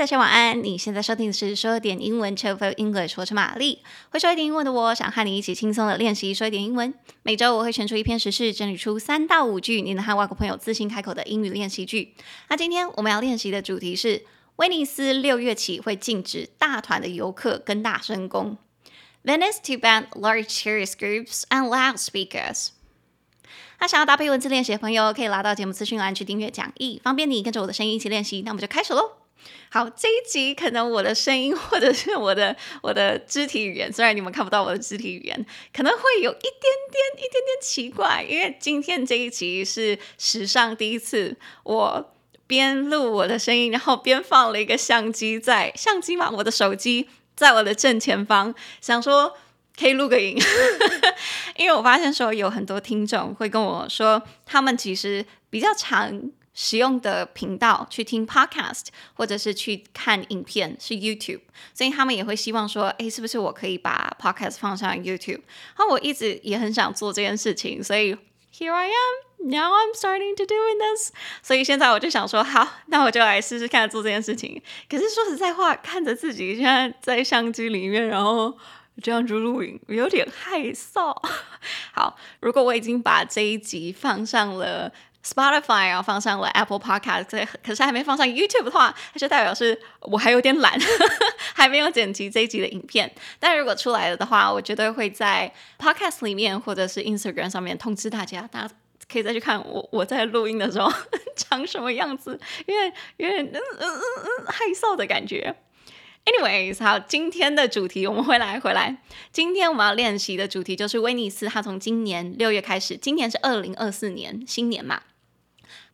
大家晚安。你现在收听的是说点英文 Chill for English，我是玛丽。会说一点英文的我，想和你一起轻松的练习说一点英文。每周我会选出一篇时事，整理出三到五句你能和外国朋友自信开口的英语练习句。那今天我们要练习的主题是：威尼斯六月起会禁止大团的游客跟大声公。Venice to ban large tourist groups and loudspeakers。那想要搭配文字练习的朋友，可以拉到节目资讯栏去订阅讲义，方便你跟着我的声音一起练习。那我们就开始喽。好，这一集可能我的声音或者是我的我的肢体语言，虽然你们看不到我的肢体语言，可能会有一点点一点点奇怪，因为今天这一集是史上第一次，我边录我的声音，然后边放了一个相机在相机嘛，我的手机在我的正前方，想说。可以录个影，因为我发现说有很多听众会跟我说，他们其实比较常使用的频道去听 podcast 或者是去看影片是 YouTube，所以他们也会希望说，诶，是不是我可以把 podcast 放上 YouTube？然后我一直也很想做这件事情，所以 here I am，now I'm starting to doing this。所以现在我就想说，好，那我就来试试看做这件事情。可是说实在话，看着自己现在在相机里面，然后。这样子录影有点害臊。好，如果我已经把这一集放上了 Spotify，然后放上了 Apple Podcast，可是还没放上 YouTube 的话，那就代表是我还有点懒，还没有剪辑这一集的影片。但如果出来了的话，我绝对会在 Podcast 里面或者是 Instagram 上面通知大家，大家可以再去看我我在录音的时候 长什么样子，因为有点嗯嗯嗯嗯害臊的感觉。Anyways，好，今天的主题我们回来回来。今天我们要练习的主题就是威尼斯，它从今年六月开始，今年是二零二四年新年嘛，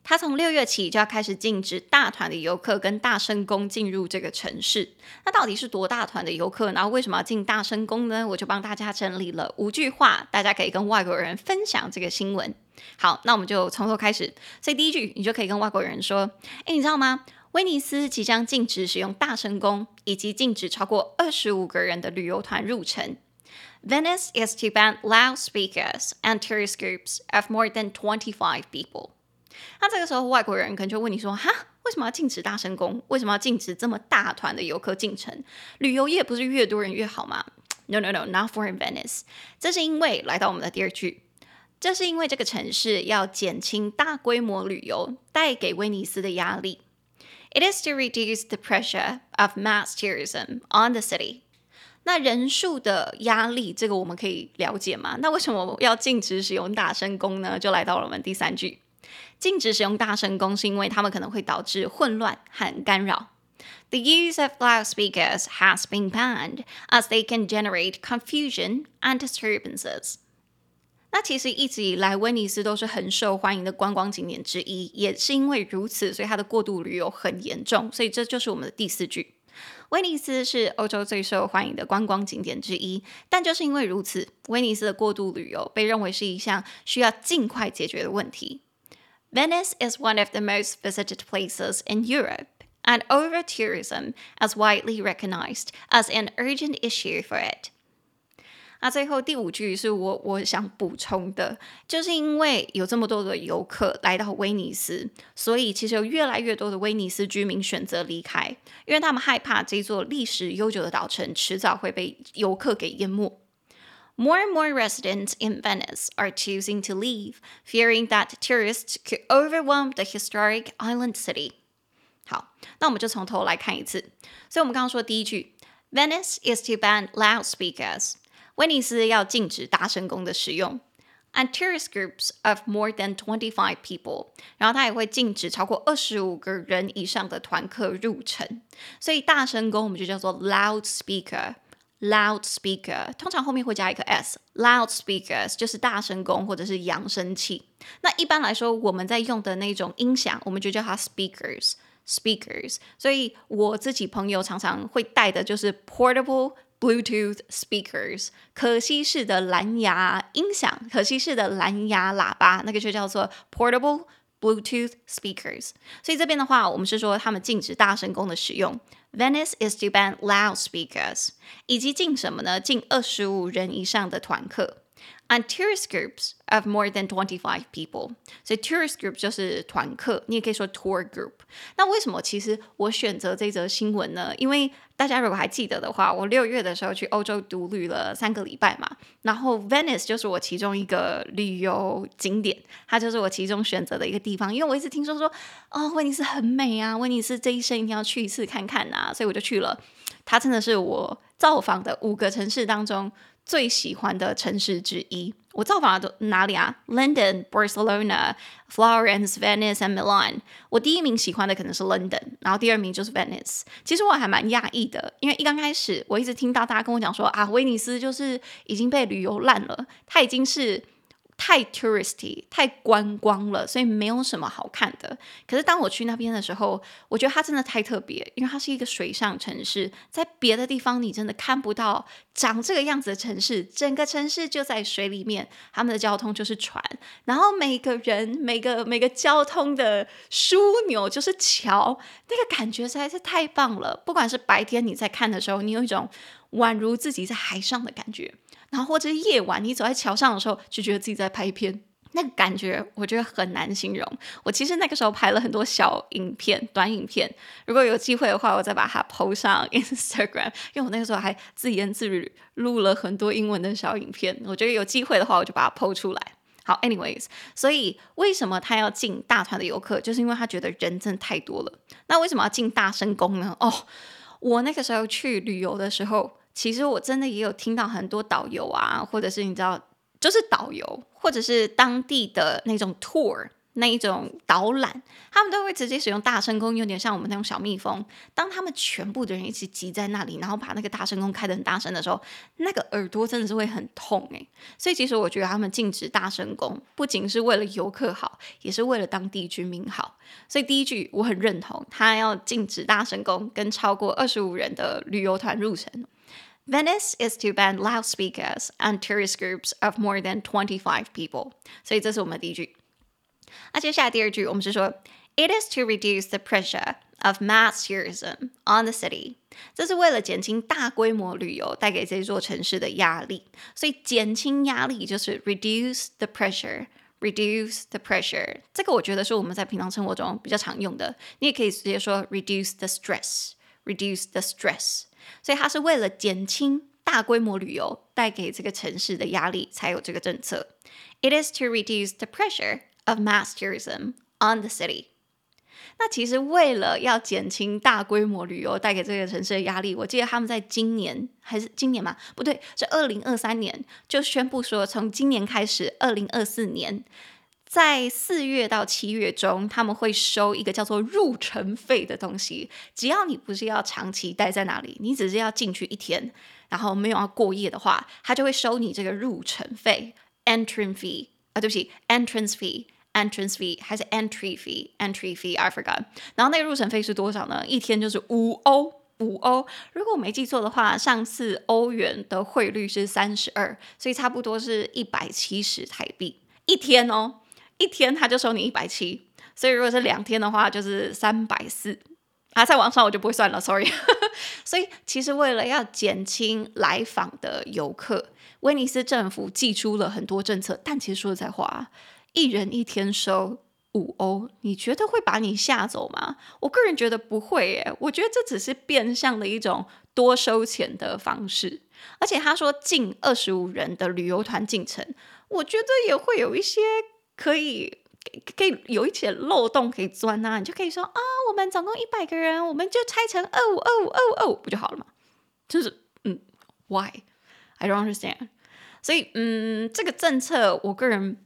它从六月起就要开始禁止大团的游客跟大声公进入这个城市。那到底是多大团的游客？然后为什么要进大声公呢？我就帮大家整理了五句话，大家可以跟外国人分享这个新闻。好，那我们就从头开始。所以第一句，你就可以跟外国人说：“诶，你知道吗？”威尼斯即将禁止使用大声公，以及禁止超过二十五个人的旅游团入城。Venice is to ban loudspeakers and tourist groups of more than twenty-five people。那这个时候，外国人可能就问你说：“哈，为什么要禁止大声公？为什么要禁止这么大团的游客进城？旅游业不是越多人越好吗？”No, no, no, not for in Venice。这是因为来到我们的第二句，这是因为这个城市要减轻大规模旅游带给威尼斯的压力。It is to reduce the pressure of mass tourism on the city。那人数的压力，这个我们可以了解吗？那为什么要禁止使用大声公呢？就来到了我们第三句，禁止使用大声公是因为他们可能会导致混乱和干扰。The use of loudspeakers has been banned as they can generate confusion and disturbances. 那其实一直以来，威尼斯都是很受欢迎的观光景点之一，也是因为如此，所以它的过度旅游很严重。所以这就是我们的第四句：威尼斯是欧洲最受欢迎的观光景点之一，但就是因为如此，威尼斯的过度旅游被认为是一项需要尽快解决的问题。Venice is one of the most visited places in Europe, and over-tourism is widely recognized as an urgent issue for it. 那最后第五句是我我想补充的，就是因为有这么多的游客来到威尼斯，所以其实有越来越多的威尼斯居民选择离开，因为他们害怕这座历史悠久的岛城迟早会被游客给淹没。More and more residents in Venice are choosing to leave, fearing that tourists could overwhelm the historic island city. 好，那我们就从头来看一次。所以我们刚刚说第一句，Venice is to ban loudspeakers。 威尼斯要禁止大声公的使用，and tourist groups of more than twenty-five people，然后它也会禁止超过二十五个人以上的团客入城。所以大声公我们就叫做 loudspeaker，loudspeaker，通常后面会加一个 s，loudspeakers 就是大声公或者是扬声器。那一般来说，我们在用的那种音响，我们就叫它 speakers，speakers。所以我自己朋友常常会带的就是 portable。Bluetooth speakers，可携式的蓝牙音响，可携式的蓝牙喇叭，那个就叫做 portable Bluetooth speakers。所以这边的话，我们是说他们禁止大声公的使用。Venice is to ban loudspeakers，以及禁什么呢？禁二十五人以上的团客。 and tourist groups of more than twenty-five people。所以 tourist group 就是团客，你也可以说 tour group。那为什么其实我选择这则新闻呢？因为 大家如果还记得的话，我六月的时候去欧洲独旅了三个礼拜嘛，然后 Venice 就是我其中一个旅游景点，它就是我其中选择的一个地方。因为我一直听说说，哦，威尼斯很美啊，威尼斯这一生一定要去一次看看啊，所以我就去了。它真的是我造访的五个城市当中最喜欢的城市之一。我造访的哪里啊？London、Barcelona、Florence、Venice and Milan。我第一名喜欢的可能是 London，然后第二名就是 Venice。其实我还蛮讶异的，因为一刚开始我一直听到大家跟我讲说啊，威尼斯就是已经被旅游烂了，它已经是。太 touristy，太观光了，所以没有什么好看的。可是当我去那边的时候，我觉得它真的太特别，因为它是一个水上城市，在别的地方你真的看不到长这个样子的城市。整个城市就在水里面，他们的交通就是船，然后每个人每个每个交通的枢纽就是桥，那个感觉实在是太棒了。不管是白天你在看的时候，你有一种宛如自己在海上的感觉。然后或者夜晚，你走在桥上的时候，就觉得自己在拍片，那个感觉我觉得很难形容。我其实那个时候拍了很多小影片、短影片，如果有机会的话，我再把它 PO 上 Instagram。因为我那个时候还自言自语录了很多英文的小影片，我觉得有机会的话，我就把它 PO 出来。好，anyways，所以为什么他要进大团的游客，就是因为他觉得人真的太多了。那为什么要进大声公呢？哦，我那个时候去旅游的时候。其实我真的也有听到很多导游啊，或者是你知道，就是导游，或者是当地的那种 tour 那一种导览，他们都会直接使用大声公，有点像我们那种小蜜蜂。当他们全部的人一起挤在那里，然后把那个大声公开得很大声的时候，那个耳朵真的是会很痛诶。所以其实我觉得他们禁止大声公，不仅是为了游客好，也是为了当地居民好。所以第一句我很认同，他要禁止大声公跟超过二十五人的旅游团入城。Venice is to ban loudspeakers and tourist groups of more than twenty-five people。所以这是我们的第一句。那接下来第二句，我们是说，It is to reduce the pressure of mass tourism on the city。这是为了减轻大规模旅游带给这座城市的压力。所以减轻压力就是 reduce the pressure。reduce the pressure。这个我觉得是我们在平常生活中比较常用的。你也可以直接说 reduce the stress。reduce the stress。 所以它是为了减轻大规模旅游带给这个城市的压力，才有这个政策。It is to reduce the pressure of mass tourism on the city。那其实为了要减轻大规模旅游带给这个城市的压力，我记得他们在今年还是今年嘛？不对，是二零二三年就宣布说，从今年开始，二零二四年。在四月到七月中，他们会收一个叫做入城费的东西。只要你不是要长期待在那里，你只是要进去一天，然后没有要过夜的话，他就会收你这个入城费 （entrance fee） 啊，对不起，entrance fee，entrance fee 还是 entry fee，entry fee，I forgot。然后那个入城费是多少呢？一天就是五欧，五欧。如果我没记错的话，上次欧元的汇率是三十二，所以差不多是一百七十台币一天哦。一天他就收你一百七，所以如果是两天的话就是三百四啊，在网上我就不会算了，sorry。所以其实为了要减轻来访的游客，威尼斯政府祭出了很多政策。但其实说实在话，一人一天收五欧，你觉得会把你吓走吗？我个人觉得不会耶，我觉得这只是变相的一种多收钱的方式。而且他说近二十五人的旅游团进城，我觉得也会有一些。可以，可以有一些漏洞可以钻啊，你就可以说啊，我们总共一百个人，我们就拆成二五二五二五二五不就好了嘛？就是嗯，Why？I don't understand。所以嗯，这个政策我个人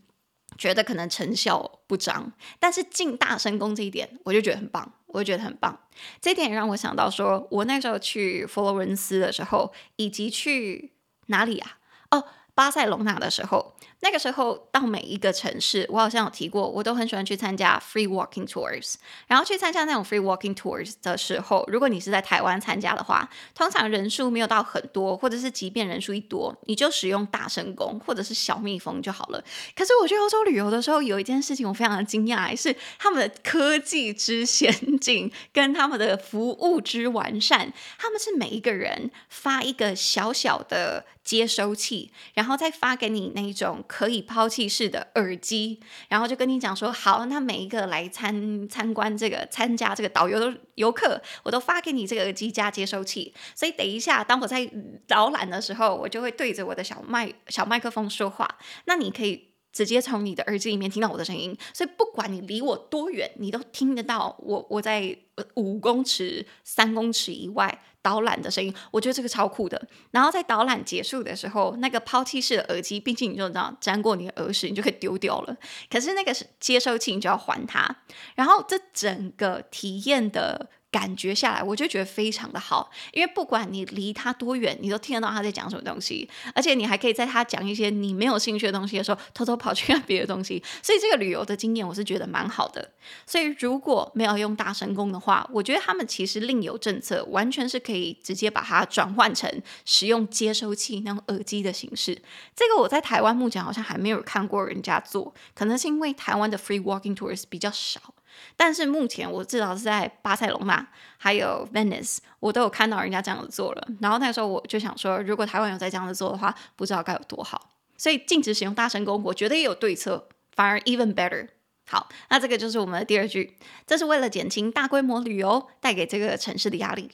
觉得可能成效不彰，但是进大声公这一点，我就觉得很棒，我就觉得很棒。这点也让我想到说，我那时候去佛罗伦斯的时候，以及去哪里啊？哦。巴塞隆纳的时候，那个时候到每一个城市，我好像有提过，我都很喜欢去参加 free walking tours。然后去参加那种 free walking tours 的时候，如果你是在台湾参加的话，通常人数没有到很多，或者是即便人数一多，你就使用大声公或者是小蜜蜂就好了。可是我去欧洲旅游的时候，有一件事情我非常的惊讶，是他们的科技之先进跟他们的服务之完善。他们是每一个人发一个小小的接收器，然后再发给你那一种。可以抛弃式的耳机，然后就跟你讲说，好，那每一个来参参观这个参加这个导游的游客，我都发给你这个耳机加接收器。所以等一下，当我在导览的时候，我就会对着我的小麦小麦克风说话。那你可以直接从你的耳机里面听到我的声音，所以不管你离我多远，你都听得到我我在五公尺、三公尺以外。导览的声音，我觉得这个超酷的。然后在导览结束的时候，那个抛弃式的耳机，毕竟你就这样沾过你的耳屎，你就可以丢掉了。可是那个接收器，你就要还它。然后这整个体验的。感觉下来，我就觉得非常的好，因为不管你离他多远，你都听得到他在讲什么东西，而且你还可以在他讲一些你没有兴趣的东西的时候，偷偷跑去 看别的东西。所以这个旅游的经验，我是觉得蛮好的。所以如果没有用大神功的话，我觉得他们其实另有政策，完全是可以直接把它转换成使用接收器那种耳机的形式。这个我在台湾目前好像还没有看过人家做，可能是因为台湾的 free walking tours 比较少。但是目前我至少是在巴塞隆纳还有 Venice，我都有看到人家这样子做了。然后那时候我就想说，如果台湾有在这样子做的话，不知道该有多好。所以禁止使用大声公，我觉得也有对策，反而 even better。好，那这个就是我们的第二句，这是为了减轻大规模旅游带给这个城市的压力。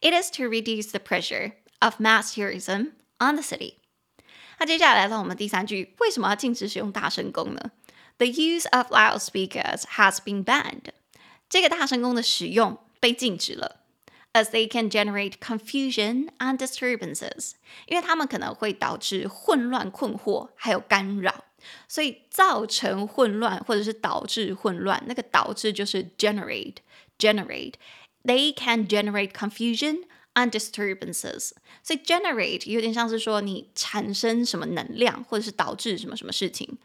It is to reduce the pressure of mass tourism on the city。那接下来来到我们第三句，为什么要禁止使用大声公呢 ？The use of loudspeakers has been banned. 这个大声公的使用被禁止了，as they can generate confusion and disturbances. 因为他们可能会导致混乱、困惑还有干扰，所以造成混乱或者是导致混乱，那个导致就是 generate generate. They can generate confusion and disturbances. 所以 generate 有点像是说你产生什么能量，或者是导致什么什么事情。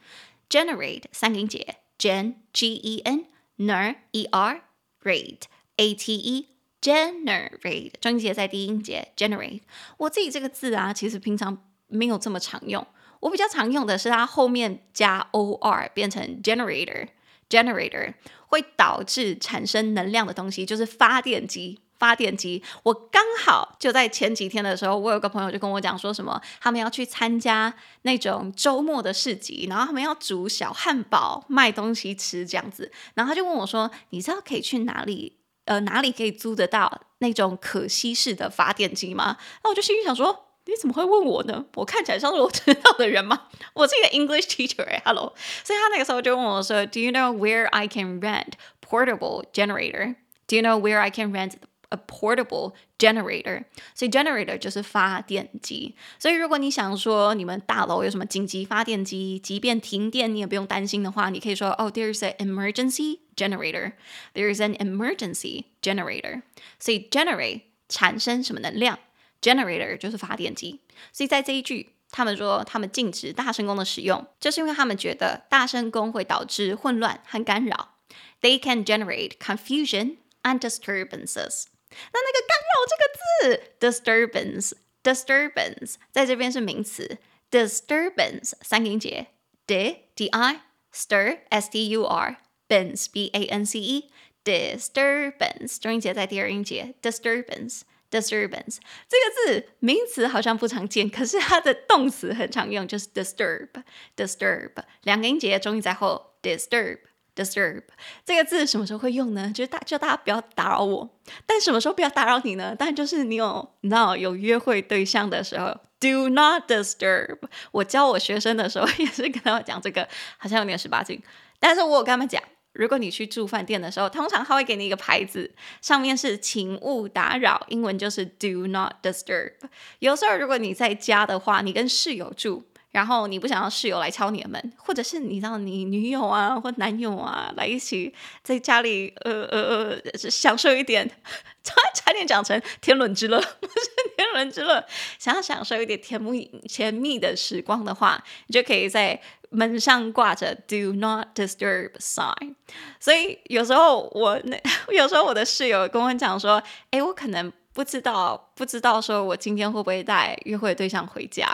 generate 三个音节，gen g e n ner e r rate a t e generate 中音节在第一音节 generate。我自己这个字啊，其实平常没有这么常用。我比较常用的是它后面加 o r 变成 generator generator 会导致产生能量的东西，就是发电机。发电机，我刚好就在前几天的时候，我有个朋友就跟我讲说什么，他们要去参加那种周末的市集，然后他们要煮小汉堡卖东西吃这样子，然后他就问我说，你知道可以去哪里？呃，哪里可以租得到那种可吸式的发电机吗？那我就心里想说，你怎么会问我呢？我看起来像是我知道的人吗？我是一个 English teacher，Hello 所以他那个时候就问我说，Do you know where I can rent portable generator? Do you know where I can rent A portable generator，所以 generator 就是发电机。所以如果你想说你们大楼有什么紧急发电机，即便停电你也不用担心的话，你可以说哦，there's an emergency generator. There's an emergency generator. 所以 generate 产生什么能量，generator 就是发电机。所以在这一句，他们说他们禁止大声公的使用，就是因为他们觉得大声公会导致混乱和干扰。They can generate confusion and disturbances. 那那个干扰这个字，disturbance，disturbance，在这边是名词，disturbance 三个音节，d d i stir s t u r bance b a n c e disturbance，中音节在第二音节，disturbance，disturbance 这个字名词好像不常见，可是它的动词很常用，就是 disturb，disturb 两个音节，中音在后，disturb。Disturb 这个字什么时候会用呢？就是大叫大家不要打扰我。但什么时候不要打扰你呢？当然就是你有你知道有约会对象的时候，do not disturb。我教我学生的时候也是跟他们讲这个，好像有点十八禁。但是我有跟他们讲，如果你去住饭店的时候，通常他会给你一个牌子，上面是请勿打扰，英文就是 do not disturb。有时候如果你在家的话，你跟室友住。然后你不想要室友来敲你的门，或者是你让你女友啊或男友啊来一起在家里呃呃呃享受一点，差差点讲成天伦之乐，不是天伦之乐，想要享受一点甜蜜甜蜜的时光的话，你就可以在门上挂着 “Do not disturb” sign。所以有时候我那 有时候我的室友跟我讲说：“哎，我可能不知道，不知道说我今天会不会带约会对象回家。”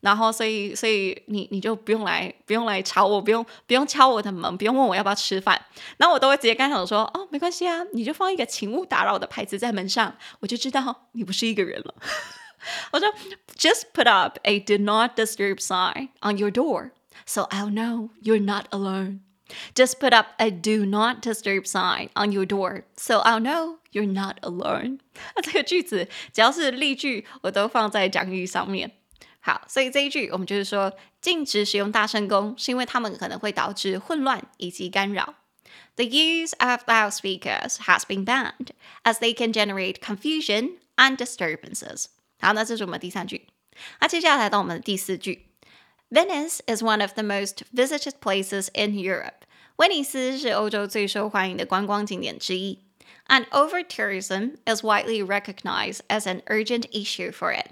然后，所以，所以你你就不用来，不用来吵我，不用不用敲我的门，不用问我要不要吃饭。那我都会直接跟他说：“哦，没关系啊，你就放一个请勿打扰的牌子在门上，我就知道你不是一个人了。”我说：“Just put up a do not disturb sign on your door, so I'll know you're not alone. Just put up a do not disturb sign on your door, so I'll know you're not alone。”那这个句子只要是例句，我都放在讲义上面。好，所以这一句我们就是说，禁止使用大声公，是因为它们可能会导致混乱以及干扰。The use of loudspeakers has been banned as they can generate confusion and disturbances。好，那这是我们第三句。那接下来来到我们的第四句。Venice is one of the most visited places in Europe。威尼斯是欧洲最受欢迎的观光景点之一。And over-tourism is widely recognized as an urgent issue for it。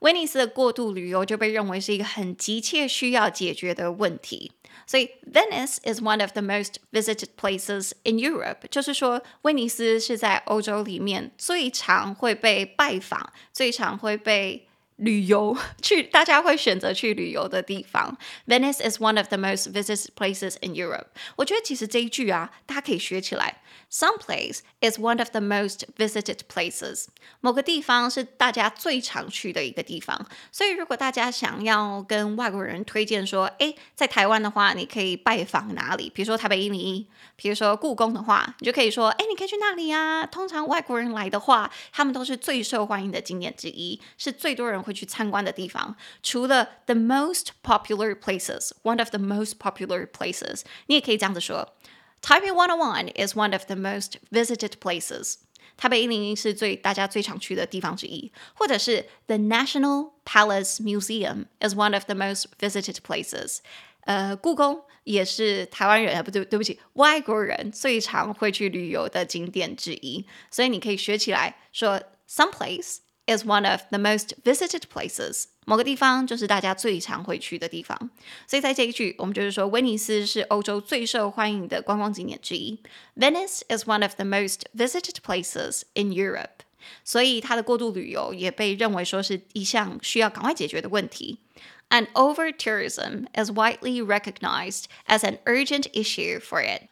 威尼斯的过度旅游就被认为是一个很急切需要解决的问题，所以 Venice is one of the most visited places in Europe，就是说威尼斯是在欧洲里面最常会被拜访、最常会被旅游去，大家会选择去旅游的地方。Venice is one of the most visited places in Europe。我觉得其实这一句啊，大家可以学起来。 Some place is one of the most visited places。某个地方是大家最常去的一个地方，所以如果大家想要跟外国人推荐说，诶，在台湾的话，你可以拜访哪里？比如说台北一零一，比如说故宫的话，你就可以说，诶，你可以去那里啊。通常外国人来的话，他们都是最受欢迎的景点之一，是最多人会去参观的地方。除了 the most popular places，one of the most popular places，你也可以这样子说。Taipei 101 is one of the most visited places. 台北一零一是最大家最常去的地方之一，或者是 The National Palace Museum is one of the most visited places. 呃，故宫也是台湾人啊，不对，对不起，外国人最常会去旅游的景点之一，所以你可以学起来说 some place is one of the most visited places. 某个地方就是大家最常会去的地方，所以在这一句，我们就是说，威尼斯是欧洲最受欢迎的观光景点之一。Venice is one of the most visited places in Europe。所以它的过度旅游也被认为说是一项需要赶快解决的问题。And over tourism is widely recognized as an urgent issue for it。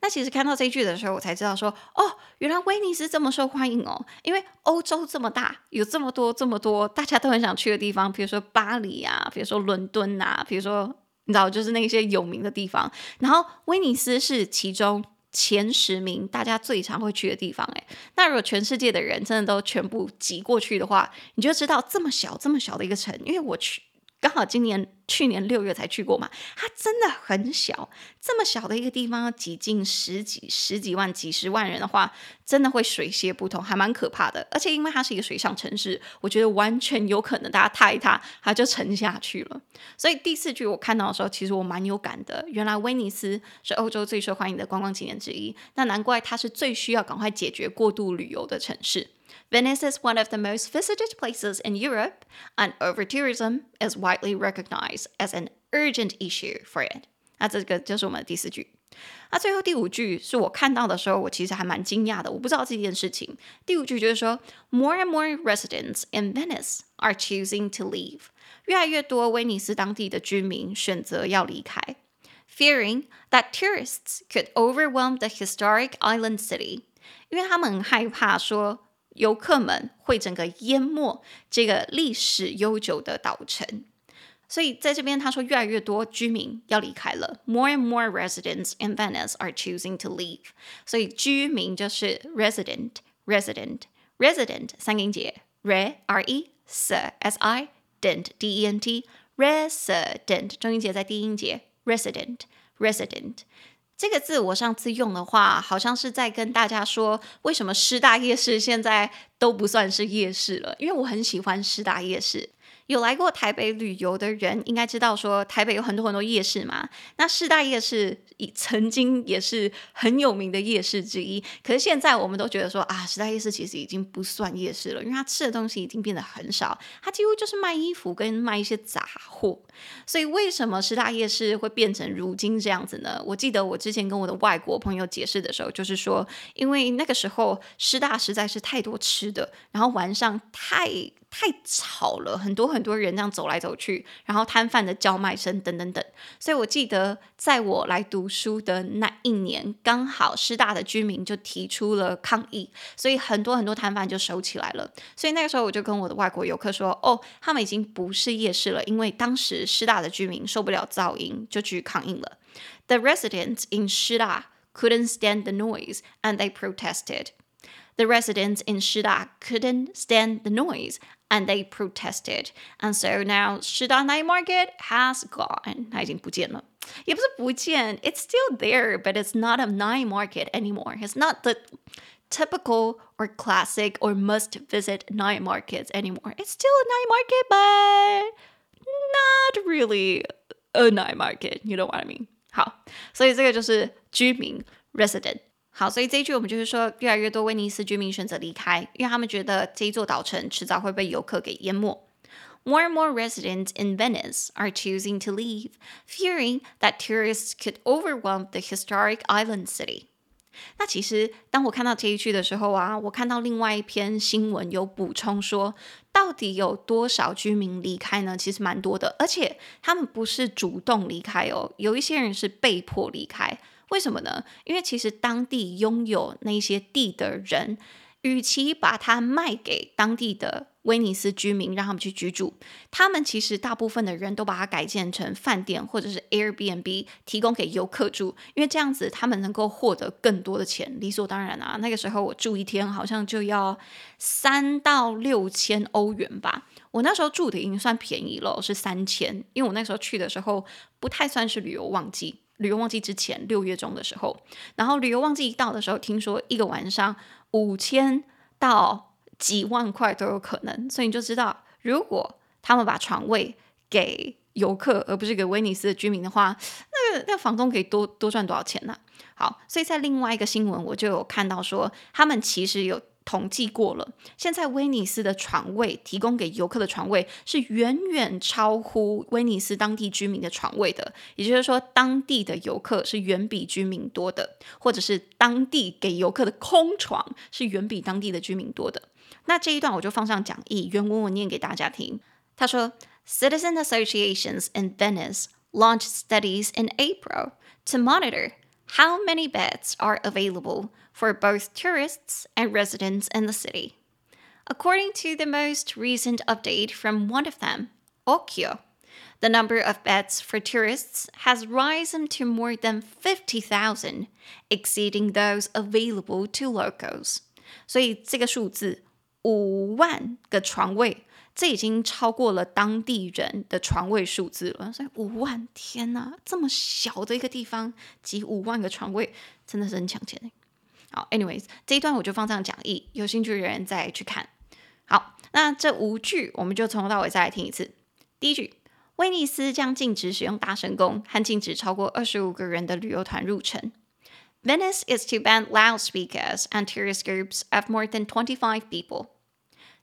那其实看到这句的时候，我才知道说，哦，原来威尼斯这么受欢迎哦，因为欧洲这么大，有这么多这么多大家都很想去的地方，比如说巴黎啊，比如说伦敦啊，比如说你知道，就是那些有名的地方。然后威尼斯是其中前十名大家最常会去的地方，诶，那如果全世界的人真的都全部挤过去的话，你就知道这么小这么小的一个城，因为我去。刚好今年去年六月才去过嘛，它真的很小，这么小的一个地方要挤进十几十几万、几十万人的话，真的会水泄不通，还蛮可怕的。而且因为它是一个水上城市，我觉得完全有可能大家踏一踏，它就沉下去了。所以第四句我看到的时候，其实我蛮有感的。原来威尼斯是欧洲最受欢迎的观光景点之一，那难怪它是最需要赶快解决过度旅游的城市。Venice is one of the most visited places in Europe, and over-tourism is widely recognized as an urgent issue for it. 那这个就是我们的第四句。那最后第五句是我看到的时候，我其实还蛮惊讶的，我不知道这件事情。第五句就是说，More and more residents in Venice are choosing to leave。越来越多威尼斯当地的居民选择要离开，fearing that tourists could overwhelm the historic island city，因为他们很害怕说。 游客们会整个淹没这个历史悠久的岛城，所以在这边他说越来越多居民要离开了。More and more residents in Venice are choosing to leave。所以居民就是 resident，resident，resident 三个音节，re r e s s i dent d e n t resident 中音节在第一音节 resident resident。这个字我上次用的话，好像是在跟大家说，为什么师大夜市现在都不算是夜市了，因为我很喜欢师大夜市。有来过台北旅游的人应该知道，说台北有很多很多夜市嘛。那师大夜市以曾经也是很有名的夜市之一，可是现在我们都觉得说啊，师大夜市其实已经不算夜市了，因为它吃的东西已经变得很少，它几乎就是卖衣服跟卖一些杂货。所以为什么师大夜市会变成如今这样子呢？我记得我之前跟我的外国朋友解释的时候，就是说，因为那个时候师大实在是太多吃的，然后晚上太。太吵了，很多很多人这样走来走去，然后摊贩的叫卖声等等等，所以我记得在我来读书的那一年，刚好师大的居民就提出了抗议，所以很多很多摊贩就收起来了。所以那个时候我就跟我的外国游客说：“哦，他们已经不是夜市了，因为当时师大的居民受不了噪音，就去抗议了。The residents in Shida couldn't stand the noise, and they protested. The residents in Shida couldn't stand the noise.” And they protested, and so now Shida Night Market has gone. 它已经不见了，也不是不见，it's still there, but it's not a night market anymore. It's not the typical or classic or must visit night markets anymore. It's still a night market, but not really a night market. You know what I mean? 好，所以这个就是居民 resident。 好，所以这一句我们就是说，越来越多威尼斯居民选择离开，因为他们觉得这一座岛城迟早会被游客给淹没。More and more residents in Venice are choosing to leave, fearing that tourists could overwhelm the historic island city. 那其实当我看到这一句的时候啊，我看到另外一篇新闻有补充说，到底有多少居民离开呢？其实蛮多的，而且他们不是主动离开哦，有一些人是被迫离开。为什么呢？因为其实当地拥有那些地的人，与其把它卖给当地的威尼斯居民，让他们去居住，他们其实大部分的人都把它改建成饭店或者是 Airbnb，提供给游客住，因为这样子他们能够获得更多的钱，理所当然啊。那个时候我住一天好像就要三到六千欧元吧，我那时候住的已经算便宜了，是三千，因为我那时候去的时候不太算是旅游旺季。旅游旺季之前，六月中的时候，然后旅游旺季一到的时候，听说一个晚上五千到几万块都有可能，所以你就知道，如果他们把床位给游客，而不是给威尼斯的居民的话，那那房东可以多多赚多少钱呢？好，所以在另外一个新闻，我就有看到说，他们其实有。统计过了，现在威尼斯的床位提供给游客的床位是远远超乎威尼斯当地居民的床位的，也就是说，当地的游客是远比居民多的，或者是当地给游客的空床是远比当地的居民多的。那这一段我就放上讲义，原文我念给大家听。他说：“Citizen associations in Venice launched studies in April to monitor how many beds are available。” for both tourists and residents in the city. According to the most recent update from one of them, Okyo, the number of beds for tourists has risen to more than 50,000, exceeding those available to locals. 所以这个数字五万个床位， 这已经超过了当地人的床位数字了。所以五万，天哪，这么小的一个地方挤五万个床位，真的是很抢钱。好，anyways，这一段我就放上讲义，有兴趣的人再去看。好，那这五句我们就从头到尾再来听一次。第一句，威尼斯将禁止使用大声公和禁止超过二十五个人的旅游团入城。Venice is to ban loudspeakers and tourist groups of more than twenty-five people。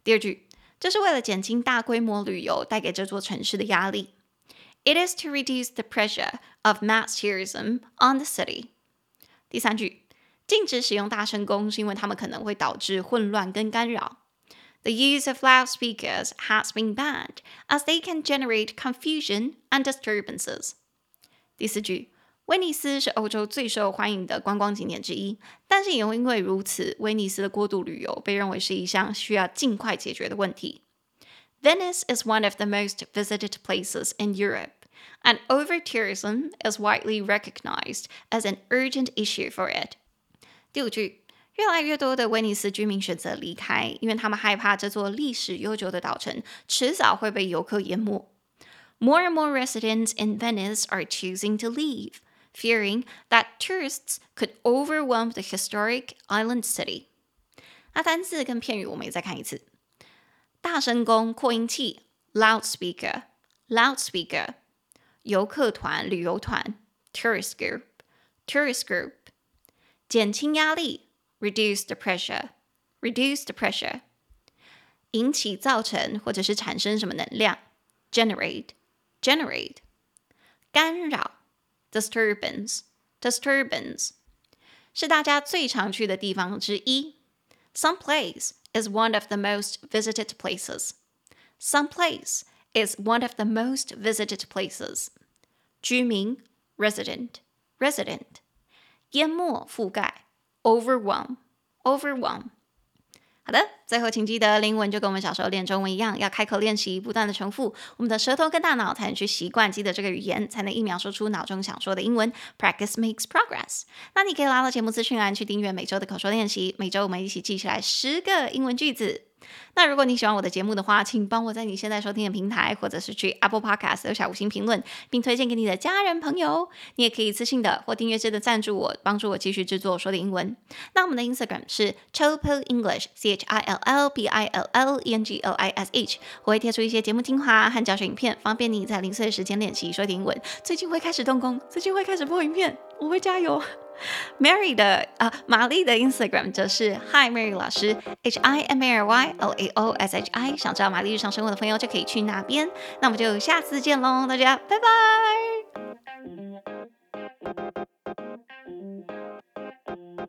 第二句，这是为了减轻大规模旅游带给这座城市的压力。It is to reduce the pressure of mass tourism on the city。第三句。禁止使用大声公，是因为它们可能会导致混乱跟干扰。The use of loudspeakers has been banned as they can generate confusion and disturbances。第四句， 威尼斯是欧洲最受欢迎的观光景点之一，但是也因为如此，威尼斯的过度旅游被认为是一项需要尽快解决的问题。Venice is one of the most visited places in Europe, and over-tourism is widely recognized as an urgent issue for it. 第五句，越来越多的威尼斯居民选择离开，因为他们害怕这座历史悠久的岛城迟早会被游客淹没。More and more residents in Venice are choosing to leave, fearing that tourists could overwhelm the historic island city. 那单字跟片语我们也再看一次。大声公扩音器 loudspeaker，loudspeaker。游客团、旅游团 tourist group，tourist group。减轻压力 reduce the pressure，reduce the pressure。引起、造成或者是产生什么能量 generate，generate。干扰 disturbance，disturbance。是大家最常去的地方之一。Some place is one of the most visited places. Some place is one of the most visited places. 居民 resident resident。淹没覆盖 overwhelm overwhelm。 好的，最后请记得，英文就跟我们小时候练中文一样，要开口练习，不断的重复，我们的舌头跟大脑才能去习惯记得这个语言，才能一秒说出脑中想说的英文。Practice makes progress。那你可以拉到节目资讯栏去订阅每周的口说练习，每周我们一起记起来十个英文句子。那如果你喜欢我的节目的话，请帮我在你现在收听的平台，或者是去 Apple Podcast 留下五星评论，并推荐给你的家人朋友。你也可以私信的或订阅制的赞助我，帮助我继续制作说点英文。那我们的 Instagram 是 Chillpill English，C H I L L B I L L E N G L I S H。我会贴出一些节目精华和教学影片，方便你在零碎的时间练习说点英文。最近会开始动工，最近会开始播影片，我会加油。Mary 的啊，玛丽的 Instagram 则是 hi，Mary 老师 H I M A R Y L A O S H I。想知道玛丽日常生活的朋友就可以去那边。那我们就下次见喽，大家拜拜。